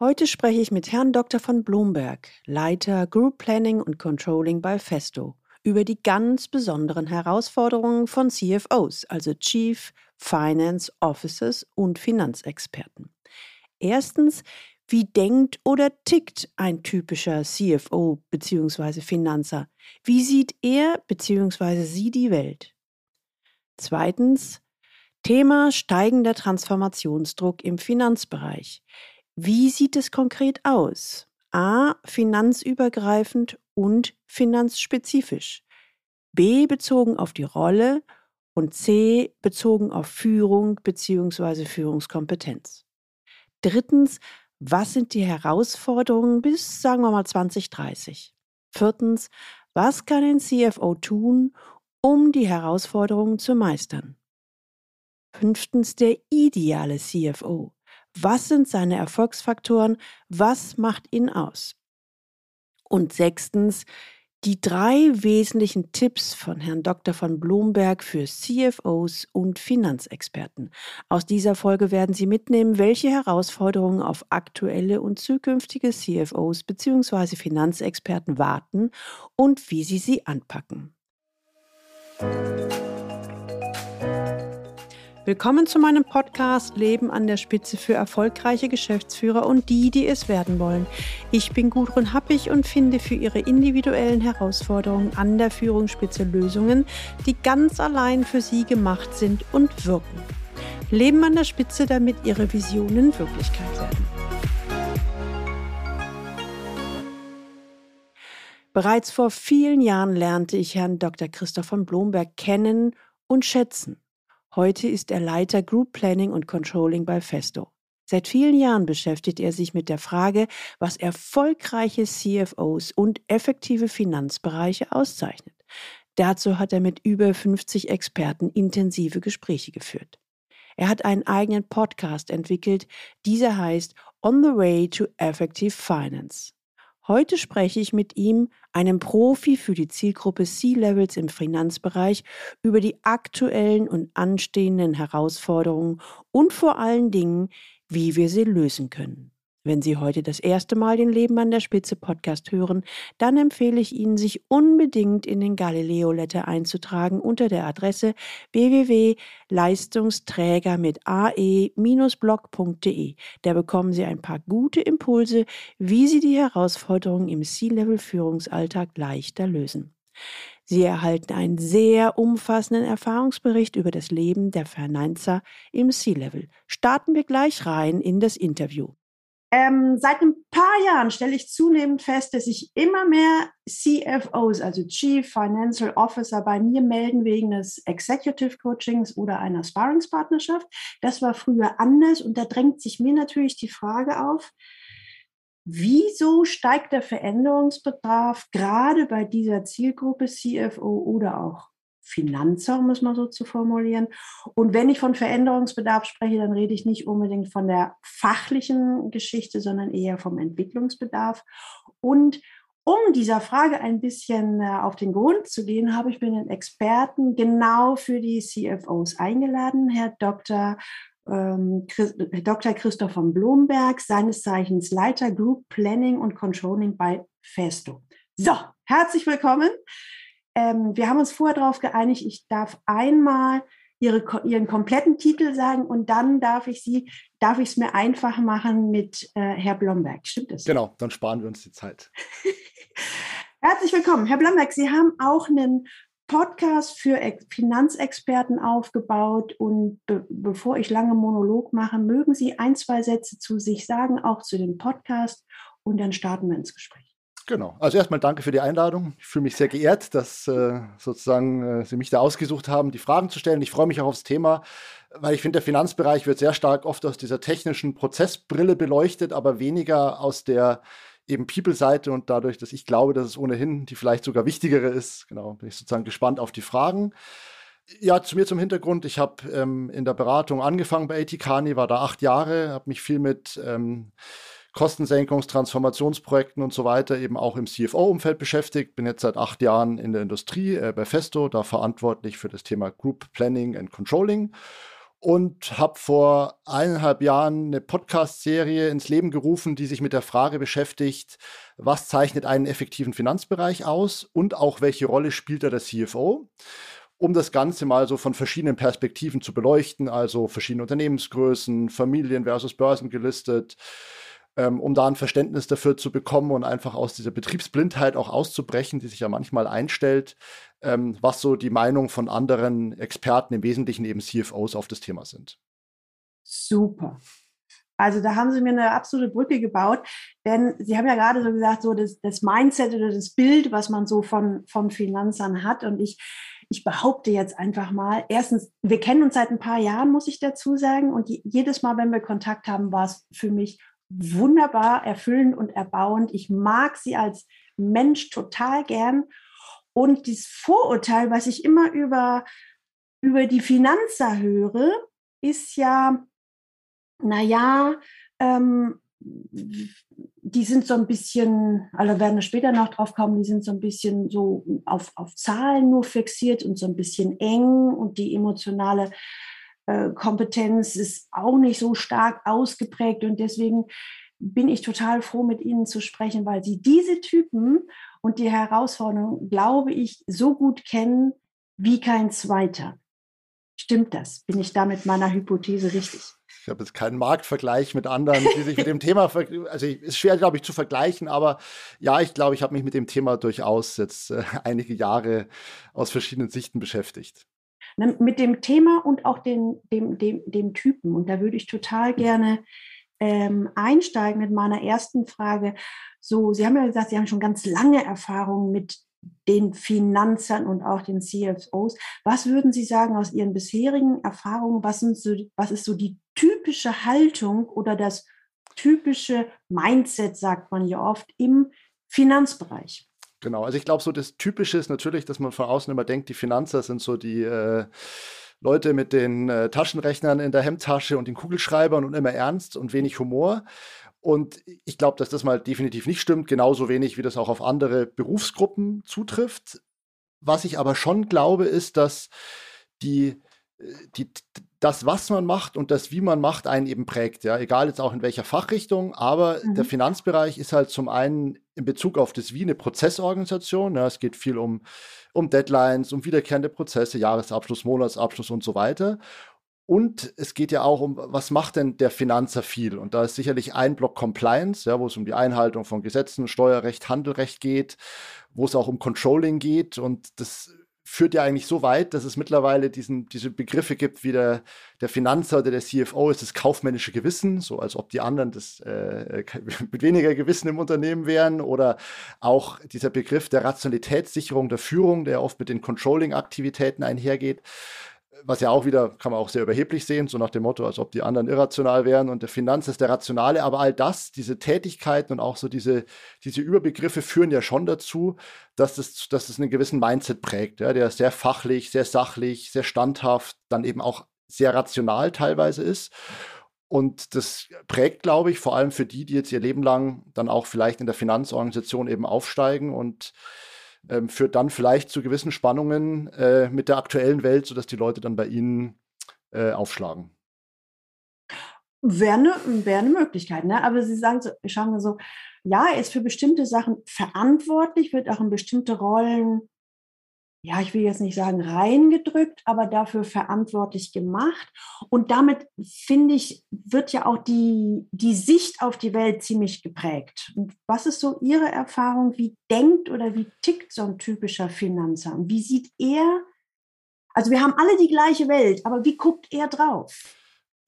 Heute spreche ich mit Herrn Dr. von Blomberg, Leiter Group Planning und Controlling bei Festo, über die ganz besonderen Herausforderungen von CFOs, also Chief Finance Officers und Finanzexperten. Erstens, wie denkt oder tickt ein typischer CFO bzw. Finanzer? Wie sieht er bzw. sie die Welt? Zweitens, Thema steigender Transformationsdruck im Finanzbereich. Wie sieht es konkret aus? A. Finanzübergreifend und finanzspezifisch. B. Bezogen auf die Rolle und C. Bezogen auf Führung bzw. Führungskompetenz. Drittens, was sind die Herausforderungen bis, sagen wir mal, 2030? Viertens, was kann ein CFO tun, um die Herausforderungen zu meistern? Fünftens, der ideale CFO. Was sind seine Erfolgsfaktoren? Was macht ihn aus? Und sechstens, die drei wesentlichen Tipps von Herrn Dr. von Blomberg für CFOs und Finanzexperten. Aus dieser Folge werden Sie mitnehmen, welche Herausforderungen auf aktuelle und zukünftige CFOs bzw. Finanzexperten warten und wie Sie sie anpacken. Willkommen zu meinem Podcast Leben an der Spitze für erfolgreiche Geschäftsführer und die, die es werden wollen. Ich bin Gudrun Happig und finde für Ihre individuellen Herausforderungen an der Führungsspitze Lösungen, die ganz allein für Sie gemacht sind und wirken. Leben an der Spitze, damit Ihre Visionen Wirklichkeit werden. Bereits vor vielen Jahren lernte ich Herrn Dr. Christoph von Blomberg kennen und schätzen. Heute ist er Leiter Group Planning und Controlling bei Festo. Seit vielen Jahren beschäftigt er sich mit der Frage, was erfolgreiche CFOs und effektive Finanzbereiche auszeichnet. Dazu hat er mit über 50 Experten intensive Gespräche geführt. Er hat einen eigenen Podcast entwickelt, dieser heißt On the Way to Effective Finance. Heute spreche ich mit ihm, einem Profi für die Zielgruppe C-Levels im Finanzbereich, über die aktuellen und anstehenden Herausforderungen und vor allen Dingen, wie wir sie lösen können. Wenn Sie heute das erste Mal den Leben an der Spitze Podcast hören, dann empfehle ich Ihnen, sich unbedingt in den Galileo Letter einzutragen unter der Adresse www.leistungsträger mit ae-blog.de. Da bekommen Sie ein paar gute Impulse, wie Sie die Herausforderungen im C-Level Führungsalltag leichter lösen. Sie erhalten einen sehr umfassenden Erfahrungsbericht über das Leben der Finanzer im C-Level. Starten wir gleich rein in das Interview. Ähm, seit ein paar Jahren stelle ich zunehmend fest, dass sich immer mehr CFOs, also Chief Financial Officer, bei mir melden wegen des Executive Coachings oder einer Sparringspartnerschaft. Das war früher anders und da drängt sich mir natürlich die Frage auf, wieso steigt der Veränderungsbedarf gerade bei dieser Zielgruppe CFO oder auch Finanzer, um es mal so zu formulieren. Und wenn ich von Veränderungsbedarf spreche, dann rede ich nicht unbedingt von der fachlichen Geschichte, sondern eher vom Entwicklungsbedarf. Und um dieser Frage ein bisschen äh, auf den Grund zu gehen, habe ich mir einen Experten genau für die CFOs eingeladen, Herr Dr. Ähm, Dr. Christoph von Blomberg, seines Zeichens Leiter Group Planning und Controlling bei Festo. So, herzlich willkommen. Ähm, wir haben uns vorher darauf geeinigt, ich darf einmal ihre, ihren kompletten Titel sagen und dann darf ich sie, darf ich es mir einfach machen mit äh, Herr Blomberg. Stimmt das? Genau, dann sparen wir uns die Zeit. Herzlich willkommen. Herr Blomberg, Sie haben auch einen Podcast für Finanzexperten aufgebaut und be bevor ich lange Monolog mache, mögen Sie ein, zwei Sätze zu sich sagen, auch zu dem Podcast und dann starten wir ins Gespräch. Genau. Also erstmal danke für die Einladung. Ich fühle mich sehr geehrt, dass äh, sozusagen äh, Sie mich da ausgesucht haben, die Fragen zu stellen. Ich freue mich auch aufs Thema, weil ich finde, der Finanzbereich wird sehr stark oft aus dieser technischen Prozessbrille beleuchtet, aber weniger aus der eben People-Seite und dadurch, dass ich glaube, dass es ohnehin die vielleicht sogar wichtigere ist. Genau, bin ich sozusagen gespannt auf die Fragen. Ja, zu mir zum Hintergrund. Ich habe ähm, in der Beratung angefangen bei AT war da acht Jahre, habe mich viel mit ähm, Kostensenkungs-, Transformationsprojekten und so weiter eben auch im CFO-Umfeld beschäftigt. Bin jetzt seit acht Jahren in der Industrie äh, bei Festo, da verantwortlich für das Thema Group Planning and Controlling. und habe vor eineinhalb Jahren eine Podcast-Serie ins Leben gerufen, die sich mit der Frage beschäftigt, was zeichnet einen effektiven Finanzbereich aus und auch welche Rolle spielt da der CFO um das Ganze mal so von verschiedenen Perspektiven zu beleuchten, also verschiedene Unternehmensgrößen, Familien versus Börsen gelistet, ähm, um da ein Verständnis dafür zu bekommen und einfach aus dieser Betriebsblindheit auch auszubrechen, die sich ja manchmal einstellt, ähm, was so die Meinung von anderen Experten, im Wesentlichen eben CFOs, auf das Thema sind. Super. Also da haben Sie mir eine absolute Brücke gebaut, denn Sie haben ja gerade so gesagt, so das, das Mindset oder das Bild, was man so von, von Finanzern hat. Und ich ich behaupte jetzt einfach mal, erstens, wir kennen uns seit ein paar Jahren, muss ich dazu sagen. Und jedes Mal, wenn wir Kontakt haben, war es für mich wunderbar, erfüllend und erbauend. Ich mag sie als Mensch total gern. Und dieses Vorurteil, was ich immer über, über die Finanzer höre, ist ja, naja, ähm, die sind so ein bisschen, also werden wir später noch drauf kommen, die sind so ein bisschen so auf, auf Zahlen nur fixiert und so ein bisschen eng und die emotionale Kompetenz ist auch nicht so stark ausgeprägt und deswegen bin ich total froh, mit Ihnen zu sprechen, weil Sie diese Typen und die Herausforderungen, glaube ich, so gut kennen wie kein zweiter. Stimmt das? Bin ich da mit meiner Hypothese richtig? Ich habe jetzt keinen Marktvergleich mit anderen, die sich mit dem Thema, also ist schwer, glaube ich, zu vergleichen, aber ja, ich glaube, ich habe mich mit dem Thema durchaus jetzt äh, einige Jahre aus verschiedenen Sichten beschäftigt. Mit dem Thema und auch den, dem, dem, dem Typen. Und da würde ich total gerne ähm, einsteigen mit meiner ersten Frage. So, Sie haben ja gesagt, Sie haben schon ganz lange Erfahrung mit den Finanzern und auch den CFOs. Was würden Sie sagen aus Ihren bisherigen Erfahrungen? Was, sind so, was ist so die typische Haltung oder das typische Mindset, sagt man ja oft, im Finanzbereich? Genau, also ich glaube, so das Typische ist natürlich, dass man von außen immer denkt, die Finanzer sind so die äh, Leute mit den äh, Taschenrechnern in der Hemdtasche und den Kugelschreibern und immer ernst und wenig Humor. Und ich glaube, dass das mal definitiv nicht stimmt, genauso wenig wie das auch auf andere Berufsgruppen zutrifft. Was ich aber schon glaube, ist, dass die, äh, die, das, was man macht und das, wie man macht, einen eben prägt. Ja, egal jetzt auch in welcher Fachrichtung, aber mhm. der Finanzbereich ist halt zum einen in Bezug auf das Wie eine Prozessorganisation. Ja, es geht viel um, um Deadlines, um wiederkehrende Prozesse, Jahresabschluss, Monatsabschluss und so weiter. Und es geht ja auch um, was macht denn der Finanzer viel? Und da ist sicherlich ein Block Compliance, ja, wo es um die Einhaltung von Gesetzen, Steuerrecht, Handelrecht geht, wo es auch um Controlling geht. Und das führt ja eigentlich so weit, dass es mittlerweile diesen, diese Begriffe gibt, wie der, der Finanzer oder der CFO ist das kaufmännische Gewissen, so als ob die anderen das äh, mit weniger Gewissen im Unternehmen wären. Oder auch dieser Begriff der Rationalitätssicherung der Führung, der oft mit den Controlling-Aktivitäten einhergeht was ja auch wieder, kann man auch sehr überheblich sehen, so nach dem Motto, als ob die anderen irrational wären und der Finanz ist der Rationale. Aber all das, diese Tätigkeiten und auch so diese, diese Überbegriffe führen ja schon dazu, dass es, dass es einen gewissen Mindset prägt, ja, der sehr fachlich, sehr sachlich, sehr standhaft, dann eben auch sehr rational teilweise ist. Und das prägt, glaube ich, vor allem für die, die jetzt ihr Leben lang dann auch vielleicht in der Finanzorganisation eben aufsteigen und ähm, führt dann vielleicht zu gewissen Spannungen äh, mit der aktuellen Welt, sodass die Leute dann bei Ihnen äh, aufschlagen. Wäre eine, wär eine Möglichkeit, ne? aber Sie sagen so, schauen wir so, ja, er ist für bestimmte Sachen verantwortlich, wird auch in bestimmte Rollen ja, ich will jetzt nicht sagen reingedrückt, aber dafür verantwortlich gemacht. Und damit, finde ich, wird ja auch die, die Sicht auf die Welt ziemlich geprägt. Und was ist so Ihre Erfahrung? Wie denkt oder wie tickt so ein typischer Finanzer? Und wie sieht er, also wir haben alle die gleiche Welt, aber wie guckt er drauf?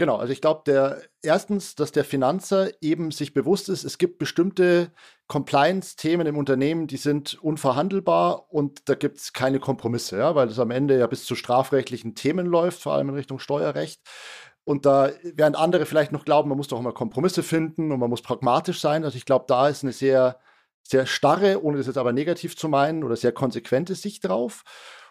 Genau, also ich glaube, der erstens, dass der Finanzer eben sich bewusst ist, es gibt bestimmte Compliance-Themen im Unternehmen, die sind unverhandelbar und da gibt es keine Kompromisse, ja, weil es am Ende ja bis zu strafrechtlichen Themen läuft, vor allem in Richtung Steuerrecht. Und da, während andere vielleicht noch glauben, man muss doch immer Kompromisse finden und man muss pragmatisch sein. Also ich glaube, da ist eine sehr, sehr starre, ohne das jetzt aber negativ zu meinen, oder sehr konsequente Sicht drauf.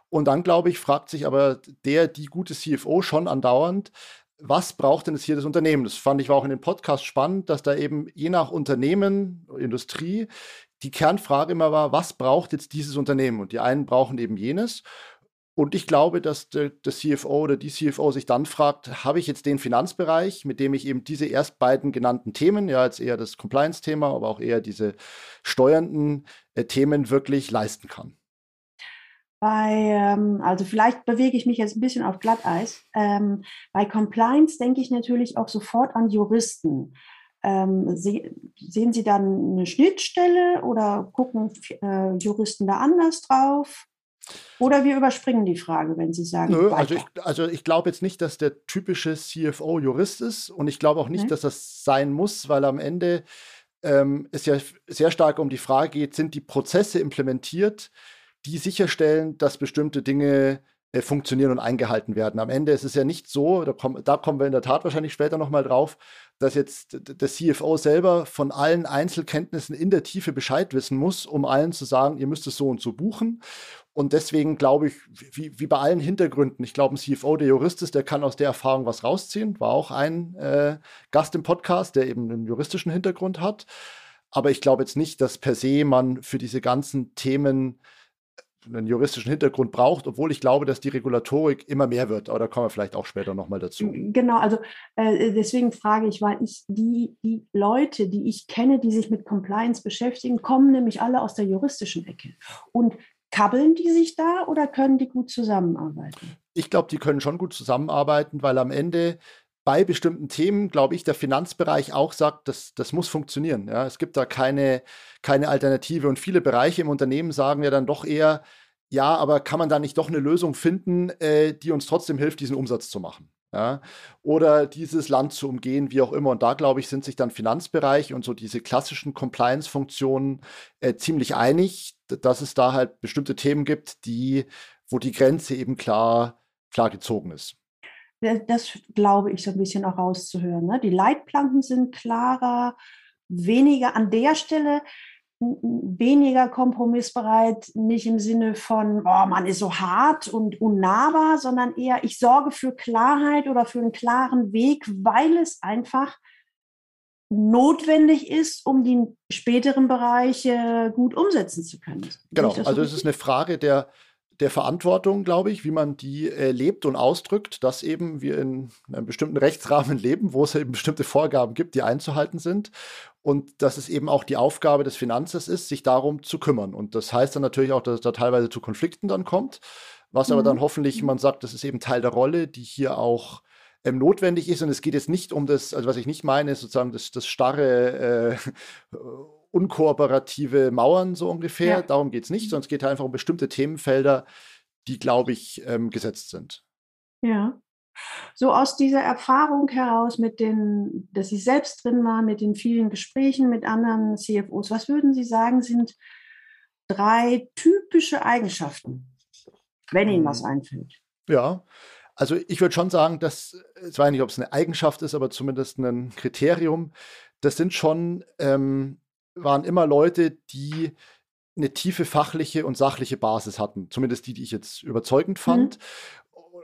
Und dann, glaube ich, fragt sich aber der, die gute CFO schon andauernd, was braucht denn jetzt hier das Unternehmen? Das fand ich war auch in dem Podcast spannend, dass da eben je nach Unternehmen, Industrie, die Kernfrage immer war, was braucht jetzt dieses Unternehmen? Und die einen brauchen eben jenes. Und ich glaube, dass der, der, CFO oder die CFO sich dann fragt, habe ich jetzt den Finanzbereich, mit dem ich eben diese erst beiden genannten Themen, ja, jetzt eher das Compliance-Thema, aber auch eher diese steuernden äh, Themen wirklich leisten kann? Bei, ähm, also vielleicht bewege ich mich jetzt ein bisschen auf Glatteis. Ähm, bei Compliance denke ich natürlich auch sofort an Juristen. Ähm, se sehen Sie dann eine Schnittstelle oder gucken äh, Juristen da anders drauf? Oder wir überspringen die Frage, wenn Sie sagen. Nö, also ich, also ich glaube jetzt nicht, dass der typische CFO Jurist ist und ich glaube auch nicht, nee. dass das sein muss, weil am Ende ähm, es ja sehr stark um die Frage geht, sind die Prozesse implementiert, die sicherstellen, dass bestimmte Dinge äh, funktionieren und eingehalten werden. Am Ende ist es ja nicht so, da, komm, da kommen wir in der Tat wahrscheinlich später nochmal drauf, dass jetzt der CFO selber von allen Einzelkenntnissen in der Tiefe Bescheid wissen muss, um allen zu sagen, ihr müsst es so und so buchen. Und deswegen glaube ich, wie, wie bei allen Hintergründen, ich glaube, ein CFO, der Jurist ist, der kann aus der Erfahrung was rausziehen. War auch ein äh, Gast im Podcast, der eben einen juristischen Hintergrund hat. Aber ich glaube jetzt nicht, dass per se man für diese ganzen Themen einen juristischen Hintergrund braucht, obwohl ich glaube, dass die Regulatorik immer mehr wird. Aber da kommen wir vielleicht auch später nochmal dazu. Genau, also äh, deswegen frage ich, weil ich die, die Leute, die ich kenne, die sich mit Compliance beschäftigen, kommen nämlich alle aus der juristischen Ecke. Und kabbeln die sich da oder können die gut zusammenarbeiten? Ich glaube, die können schon gut zusammenarbeiten, weil am Ende bei bestimmten Themen, glaube ich, der Finanzbereich auch sagt, das, das muss funktionieren. Ja. Es gibt da keine, keine Alternative. Und viele Bereiche im Unternehmen sagen ja dann doch eher, ja, aber kann man da nicht doch eine Lösung finden, äh, die uns trotzdem hilft, diesen Umsatz zu machen? Ja, oder dieses Land zu umgehen, wie auch immer. Und da, glaube ich, sind sich dann Finanzbereich und so diese klassischen Compliance-Funktionen äh, ziemlich einig, dass es da halt bestimmte Themen gibt, die, wo die Grenze eben klar, klar gezogen ist das glaube ich so ein bisschen auch rauszuhören. Ne? Die Leitplanken sind klarer, weniger an der Stelle, weniger kompromissbereit, nicht im Sinne von, oh, man ist so hart und unnahbar, sondern eher, ich sorge für Klarheit oder für einen klaren Weg, weil es einfach notwendig ist, um die späteren Bereiche gut umsetzen zu können. Genau, also es ist eine Frage der, der Verantwortung, glaube ich, wie man die äh, lebt und ausdrückt, dass eben wir in einem bestimmten Rechtsrahmen leben, wo es eben bestimmte Vorgaben gibt, die einzuhalten sind. Und dass es eben auch die Aufgabe des Finanzes ist, sich darum zu kümmern. Und das heißt dann natürlich auch, dass es da teilweise zu Konflikten dann kommt, was mhm. aber dann hoffentlich, man sagt, das ist eben Teil der Rolle, die hier auch ähm, notwendig ist. Und es geht jetzt nicht um das, also was ich nicht meine, ist sozusagen das, das starre äh, unkooperative Mauern so ungefähr. Ja. Darum geht es nicht, sondern es geht einfach um bestimmte Themenfelder, die, glaube ich, ähm, gesetzt sind. Ja. So aus dieser Erfahrung heraus, mit den, dass Sie selbst drin waren, mit den vielen Gesprächen mit anderen CFOs, was würden Sie sagen, sind drei typische Eigenschaften, wenn Ihnen was hm. einfällt? Ja, also ich würde schon sagen, dass, ich weiß nicht, ob es eine Eigenschaft ist, aber zumindest ein Kriterium, das sind schon ähm, waren immer Leute, die eine tiefe fachliche und sachliche Basis hatten. Zumindest die, die ich jetzt überzeugend fand. Mhm.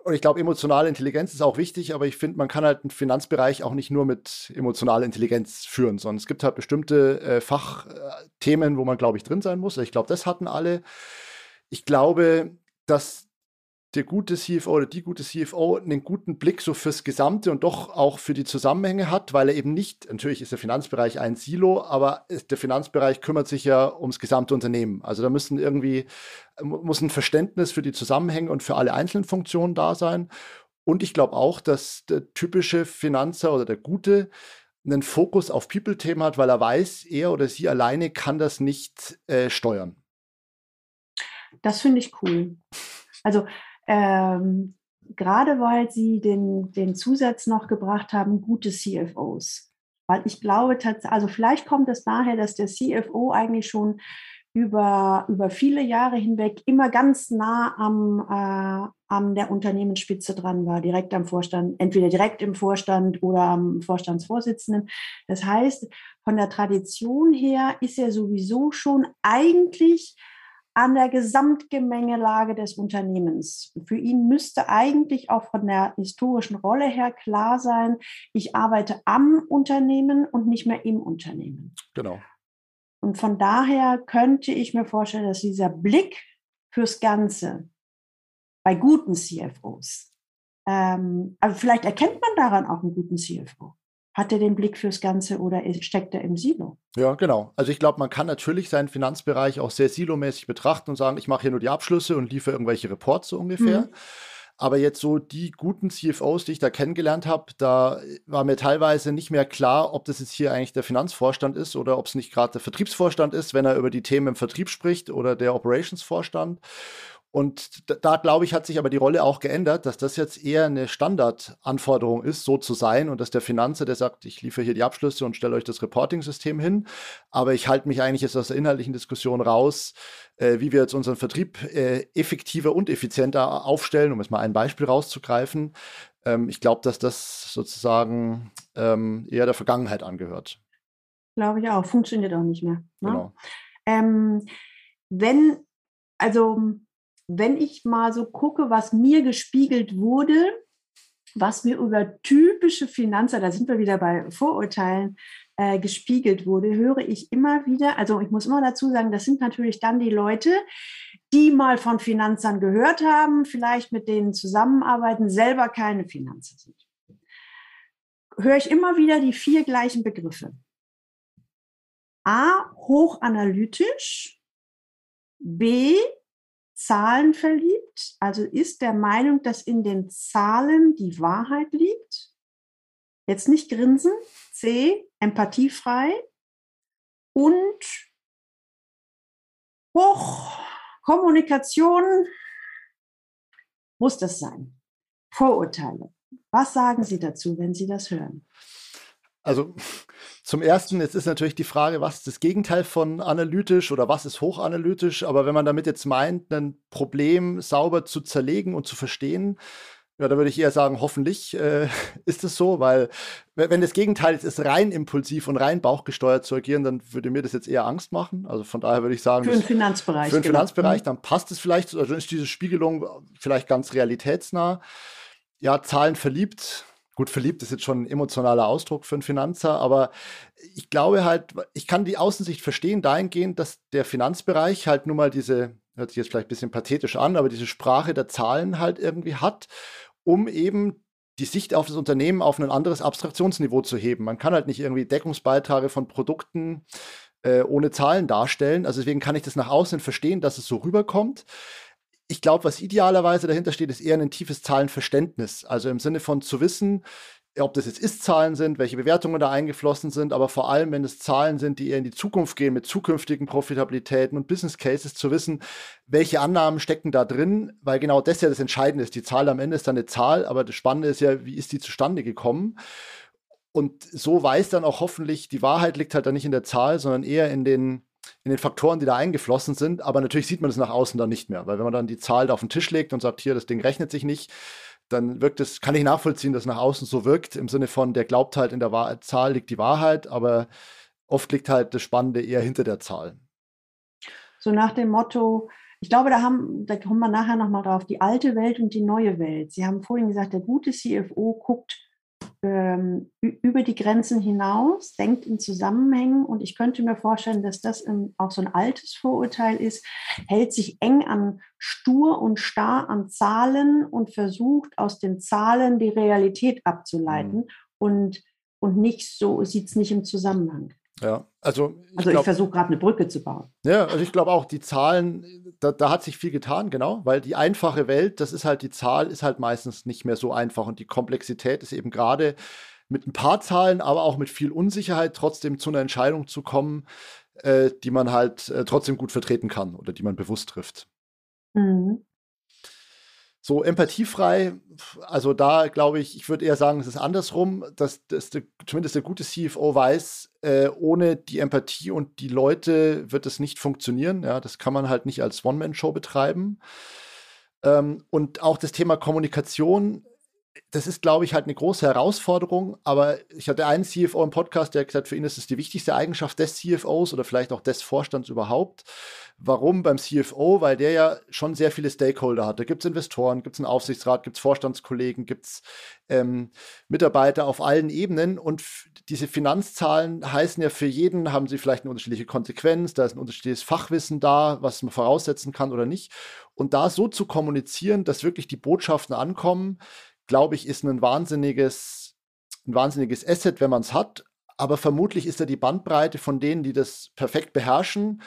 Und ich glaube, emotionale Intelligenz ist auch wichtig, aber ich finde, man kann halt einen Finanzbereich auch nicht nur mit emotionaler Intelligenz führen, sondern es gibt halt bestimmte äh, Fachthemen, wo man, glaube ich, drin sein muss. Ich glaube, das hatten alle. Ich glaube, dass der gute CFO oder die gute CFO einen guten Blick so fürs Gesamte und doch auch für die Zusammenhänge hat, weil er eben nicht, natürlich ist der Finanzbereich ein Silo, aber der Finanzbereich kümmert sich ja ums gesamte Unternehmen. Also da müssen irgendwie, muss ein Verständnis für die Zusammenhänge und für alle einzelnen Funktionen da sein. Und ich glaube auch, dass der typische Finanzer oder der gute einen Fokus auf People-Themen hat, weil er weiß, er oder sie alleine kann das nicht äh, steuern. Das finde ich cool. Also ähm, gerade weil Sie den, den Zusatz noch gebracht haben, gute CFOs. Weil ich glaube, also vielleicht kommt es daher, dass der CFO eigentlich schon über, über viele Jahre hinweg immer ganz nah am, äh, an der Unternehmensspitze dran war, direkt am Vorstand, entweder direkt im Vorstand oder am Vorstandsvorsitzenden. Das heißt, von der Tradition her ist er sowieso schon eigentlich an der Gesamtgemengelage des Unternehmens. Für ihn müsste eigentlich auch von der historischen Rolle her klar sein, ich arbeite am Unternehmen und nicht mehr im Unternehmen. Genau. Und von daher könnte ich mir vorstellen, dass dieser Blick fürs Ganze bei guten CFOs. Ähm, aber vielleicht erkennt man daran auch einen guten CFO. Hat er den Blick fürs Ganze oder steckt er im Silo? Ja, genau. Also ich glaube, man kann natürlich seinen Finanzbereich auch sehr silomäßig betrachten und sagen, ich mache hier nur die Abschlüsse und liefere irgendwelche Reports so ungefähr. Mhm. Aber jetzt so die guten CFOs, die ich da kennengelernt habe, da war mir teilweise nicht mehr klar, ob das jetzt hier eigentlich der Finanzvorstand ist oder ob es nicht gerade der Vertriebsvorstand ist, wenn er über die Themen im Vertrieb spricht oder der Operationsvorstand. Und da, da glaube ich, hat sich aber die Rolle auch geändert, dass das jetzt eher eine Standardanforderung ist, so zu sein und dass der Finanzer, der sagt, ich liefere hier die Abschlüsse und stelle euch das Reporting-System hin, aber ich halte mich eigentlich jetzt aus der inhaltlichen Diskussion raus, äh, wie wir jetzt unseren Vertrieb äh, effektiver und effizienter aufstellen, um jetzt mal ein Beispiel rauszugreifen. Ähm, ich glaube, dass das sozusagen ähm, eher der Vergangenheit angehört. Glaube ich auch, funktioniert auch nicht mehr. Ne? Genau. Ähm, wenn, also wenn ich mal so gucke, was mir gespiegelt wurde, was mir über typische Finanzer, da sind wir wieder bei Vorurteilen, äh, gespiegelt wurde, höre ich immer wieder, also ich muss immer dazu sagen, das sind natürlich dann die Leute, die mal von Finanzern gehört haben, vielleicht mit denen zusammenarbeiten, selber keine Finanzer sind. Höre ich immer wieder die vier gleichen Begriffe. A, hochanalytisch, B, Zahlen verliebt, also ist der Meinung, dass in den Zahlen die Wahrheit liegt. Jetzt nicht grinsen. C, empathiefrei. Und hoch, Kommunikation muss das sein. Vorurteile. Was sagen Sie dazu, wenn Sie das hören? Also zum ersten, jetzt ist natürlich die Frage, was ist das Gegenteil von analytisch oder was ist hochanalytisch? Aber wenn man damit jetzt meint, ein Problem sauber zu zerlegen und zu verstehen, ja, da würde ich eher sagen, hoffentlich äh, ist es so, weil wenn das Gegenteil ist, ist rein impulsiv und rein bauchgesteuert zu agieren, dann würde mir das jetzt eher Angst machen. Also von daher würde ich sagen, für den Finanzbereich. Für den genau. Finanzbereich, mhm. dann passt es vielleicht, also ist diese Spiegelung vielleicht ganz realitätsnah. Ja, Zahlen verliebt, Gut, verliebt ist jetzt schon ein emotionaler Ausdruck für einen Finanzer, aber ich glaube halt, ich kann die Außensicht verstehen dahingehend, dass der Finanzbereich halt nun mal diese, hört sich jetzt vielleicht ein bisschen pathetisch an, aber diese Sprache der Zahlen halt irgendwie hat, um eben die Sicht auf das Unternehmen auf ein anderes Abstraktionsniveau zu heben. Man kann halt nicht irgendwie Deckungsbeiträge von Produkten äh, ohne Zahlen darstellen. Also deswegen kann ich das nach außen verstehen, dass es so rüberkommt ich glaube, was idealerweise dahinter steht, ist eher ein tiefes Zahlenverständnis. Also im Sinne von zu wissen, ob das jetzt Ist-Zahlen sind, welche Bewertungen da eingeflossen sind, aber vor allem, wenn es Zahlen sind, die eher in die Zukunft gehen, mit zukünftigen Profitabilitäten und Business Cases, zu wissen, welche Annahmen stecken da drin, weil genau das ja das Entscheidende ist. Die Zahl am Ende ist dann eine Zahl, aber das Spannende ist ja, wie ist die zustande gekommen? Und so weiß dann auch hoffentlich, die Wahrheit liegt halt dann nicht in der Zahl, sondern eher in den, in den Faktoren, die da eingeflossen sind. Aber natürlich sieht man das nach außen dann nicht mehr, weil wenn man dann die Zahl da auf den Tisch legt und sagt, hier, das Ding rechnet sich nicht, dann wirkt es, kann ich nachvollziehen, dass nach außen so wirkt, im Sinne von, der glaubt halt, in der Wahr Zahl liegt die Wahrheit, aber oft liegt halt das Spannende eher hinter der Zahl. So nach dem Motto, ich glaube, da, haben, da kommen wir nachher nochmal drauf, die alte Welt und die neue Welt. Sie haben vorhin gesagt, der gute CFO guckt ähm, über die Grenzen hinaus, denkt in Zusammenhängen und ich könnte mir vorstellen, dass das in, auch so ein altes Vorurteil ist, hält sich eng an stur und starr an Zahlen und versucht aus den Zahlen die Realität abzuleiten mhm. und, und nicht so, sieht es nicht im Zusammenhang. Ja, also ich, also ich versuche gerade eine Brücke zu bauen. Ja, also ich glaube auch, die Zahlen, da, da, hat sich viel getan, genau, weil die einfache Welt, das ist halt, die Zahl ist halt meistens nicht mehr so einfach und die Komplexität ist eben gerade mit ein paar Zahlen, aber auch mit viel Unsicherheit trotzdem zu einer Entscheidung zu kommen, äh, die man halt äh, trotzdem gut vertreten kann oder die man bewusst trifft. Mhm. So empathiefrei, also da glaube ich, ich würde eher sagen, es ist andersrum, dass, dass der, zumindest der gute CFO weiß, äh, ohne die Empathie und die Leute wird es nicht funktionieren. Ja, das kann man halt nicht als One-Man-Show betreiben. Ähm, und auch das Thema Kommunikation das ist, glaube ich, halt eine große Herausforderung. Aber ich hatte einen CFO im Podcast, der gesagt, für ihn ist es die wichtigste Eigenschaft des CFOs oder vielleicht auch des Vorstands überhaupt. Warum beim CFO? Weil der ja schon sehr viele Stakeholder hat. Da gibt es Investoren, gibt es einen Aufsichtsrat, gibt es Vorstandskollegen, gibt es ähm, Mitarbeiter auf allen Ebenen. Und diese Finanzzahlen heißen ja für jeden, haben sie vielleicht eine unterschiedliche Konsequenz, da ist ein unterschiedliches Fachwissen da, was man voraussetzen kann oder nicht. Und da so zu kommunizieren, dass wirklich die Botschaften ankommen, glaube ich, ist ein wahnsinniges, ein wahnsinniges Asset, wenn man es hat. Aber vermutlich ist da die Bandbreite von denen, die das perfekt beherrschen.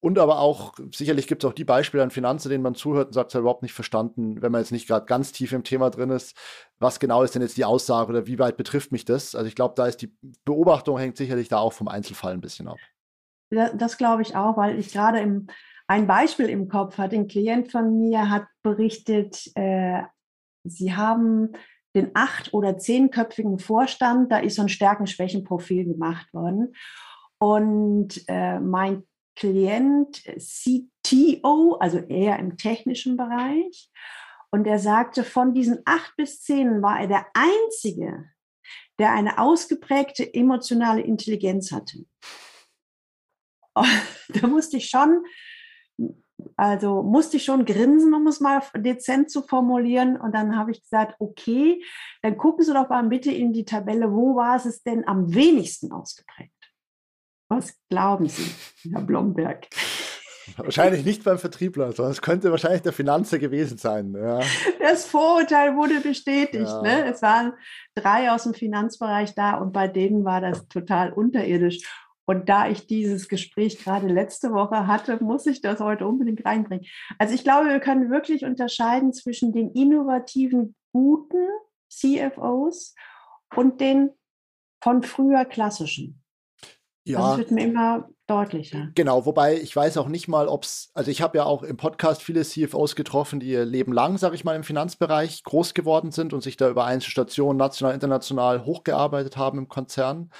Und aber auch, sicherlich gibt es auch die Beispiele an Finanzen, denen man zuhört und sagt, es hat überhaupt nicht verstanden, wenn man jetzt nicht gerade ganz tief im Thema drin ist, was genau ist denn jetzt die Aussage oder wie weit betrifft mich das? Also ich glaube, da ist die Beobachtung hängt sicherlich da auch vom Einzelfall ein bisschen ab. Das, glaube ich auch, weil ich gerade ein Beispiel im Kopf hatte. Ein Klient von mir hat berichtet, äh, Sie haben den acht- oder zehnköpfigen Vorstand, da ist so ein Stärken-Schwächen-Profil gemacht worden. Und äh, mein Klient CTO, also eher im technischen Bereich, und er sagte, von diesen acht bis zehn war er der Einzige, der eine ausgeprägte emotionale Intelligenz hatte. da musste ich schon also musste ich schon grinsen, um es mal dezent zu formulieren. Und dann habe ich gesagt, okay, dann gucken Sie doch mal bitte in die Tabelle, wo war es denn am wenigsten ausgeprägt? Was glauben Sie, Herr Blomberg? Wahrscheinlich nicht beim Vertriebler, sondern es könnte wahrscheinlich der Finanzer gewesen sein. Ja. Das Vorurteil wurde bestätigt. Ja. Ne? Es waren drei aus dem Finanzbereich da und bei denen war das total unterirdisch. Und da ich dieses Gespräch gerade letzte Woche hatte, muss ich das heute unbedingt reinbringen. Also ich glaube, wir können wirklich unterscheiden zwischen den innovativen, guten CFOs und den von früher klassischen. Ja. Das wird mir immer deutlicher. Genau, wobei ich weiß auch nicht mal, ob es, also ich habe ja auch im Podcast viele CFOs getroffen, die ihr Leben lang, sage ich mal, im Finanzbereich groß geworden sind und sich da über Einzelstationen national, international hochgearbeitet haben im Konzern.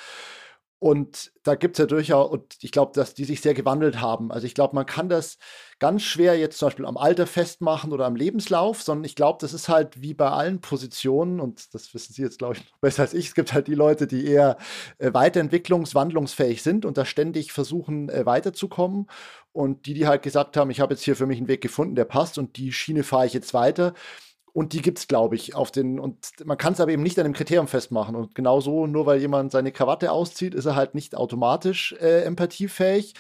Und da gibt es ja durchaus, und ich glaube, dass die sich sehr gewandelt haben. Also ich glaube, man kann das ganz schwer jetzt zum Beispiel am Alter festmachen oder am Lebenslauf, sondern ich glaube, das ist halt wie bei allen Positionen, und das wissen Sie jetzt, glaube ich, besser als ich. Es gibt halt die Leute, die eher äh, weiterentwicklungs-, wandlungsfähig sind und da ständig versuchen, äh, weiterzukommen. Und die, die halt gesagt haben, ich habe jetzt hier für mich einen Weg gefunden, der passt und die Schiene fahre ich jetzt weiter und die gibt es, glaube ich, auf den, und man kann es aber eben nicht an dem Kriterium festmachen. Und genauso, nur weil jemand seine Krawatte auszieht, ist er halt nicht automatisch äh, empathiefähig.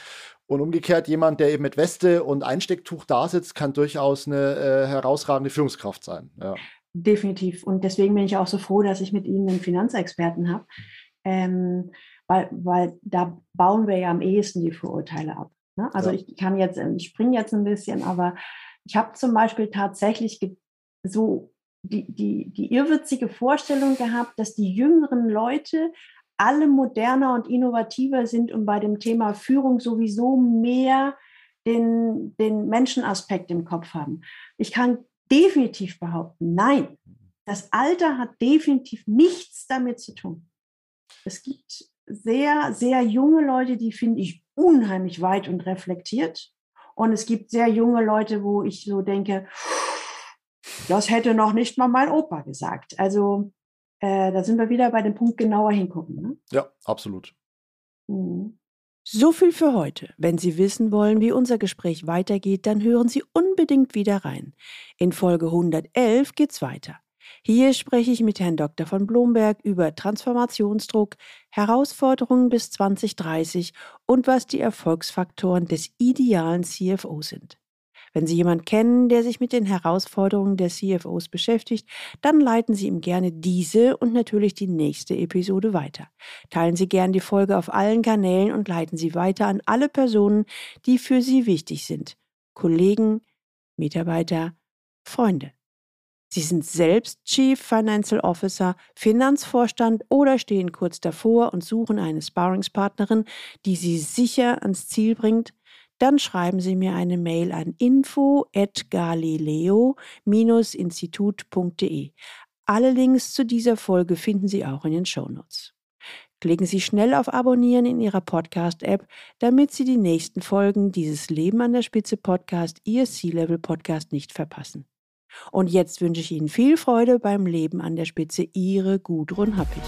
Und umgekehrt, jemand, der eben mit Weste und Einstecktuch da sitzt, kann durchaus eine äh, herausragende Führungskraft sein. Ja. Definitiv. Und deswegen bin ich auch so froh, dass ich mit Ihnen einen Finanzexperten habe. Ähm, weil, weil da bauen wir ja am ehesten die Vorurteile ab. Ne? Also ja. ich kann jetzt, ich springe jetzt ein bisschen, aber ich habe zum Beispiel tatsächlich so die, die, die irrwitzige Vorstellung gehabt, dass die jüngeren Leute alle moderner und innovativer sind und bei dem Thema Führung sowieso mehr den, den Menschenaspekt im Kopf haben. Ich kann definitiv behaupten, nein, das Alter hat definitiv nichts damit zu tun. Es gibt sehr, sehr junge Leute, die finde ich unheimlich weit und reflektiert. Und es gibt sehr junge Leute, wo ich so denke, das hätte noch nicht mal mein Opa gesagt. Also äh, da sind wir wieder bei dem Punkt genauer hingucken. Ne? Ja, absolut. Mhm. So viel für heute. Wenn Sie wissen wollen, wie unser Gespräch weitergeht, dann hören Sie unbedingt wieder rein. In Folge 111 geht's weiter. Hier spreche ich mit Herrn Dr. von Blomberg über Transformationsdruck, Herausforderungen bis 2030 und was die Erfolgsfaktoren des idealen CFO sind. Wenn Sie jemanden kennen, der sich mit den Herausforderungen der CFOs beschäftigt, dann leiten Sie ihm gerne diese und natürlich die nächste Episode weiter. Teilen Sie gerne die Folge auf allen Kanälen und leiten Sie weiter an alle Personen, die für Sie wichtig sind. Kollegen, Mitarbeiter, Freunde. Sie sind selbst Chief Financial Officer, Finanzvorstand oder stehen kurz davor und suchen eine Sparringspartnerin, die Sie sicher ans Ziel bringt, dann schreiben Sie mir eine Mail an info@galileo-institut.de. Alle Links zu dieser Folge finden Sie auch in den Shownotes. Klicken Sie schnell auf Abonnieren in Ihrer Podcast-App, damit Sie die nächsten Folgen dieses Leben an der Spitze Podcast, Ihr C-Level Podcast nicht verpassen. Und jetzt wünsche ich Ihnen viel Freude beim Leben an der Spitze. Ihre Gudrun Happig.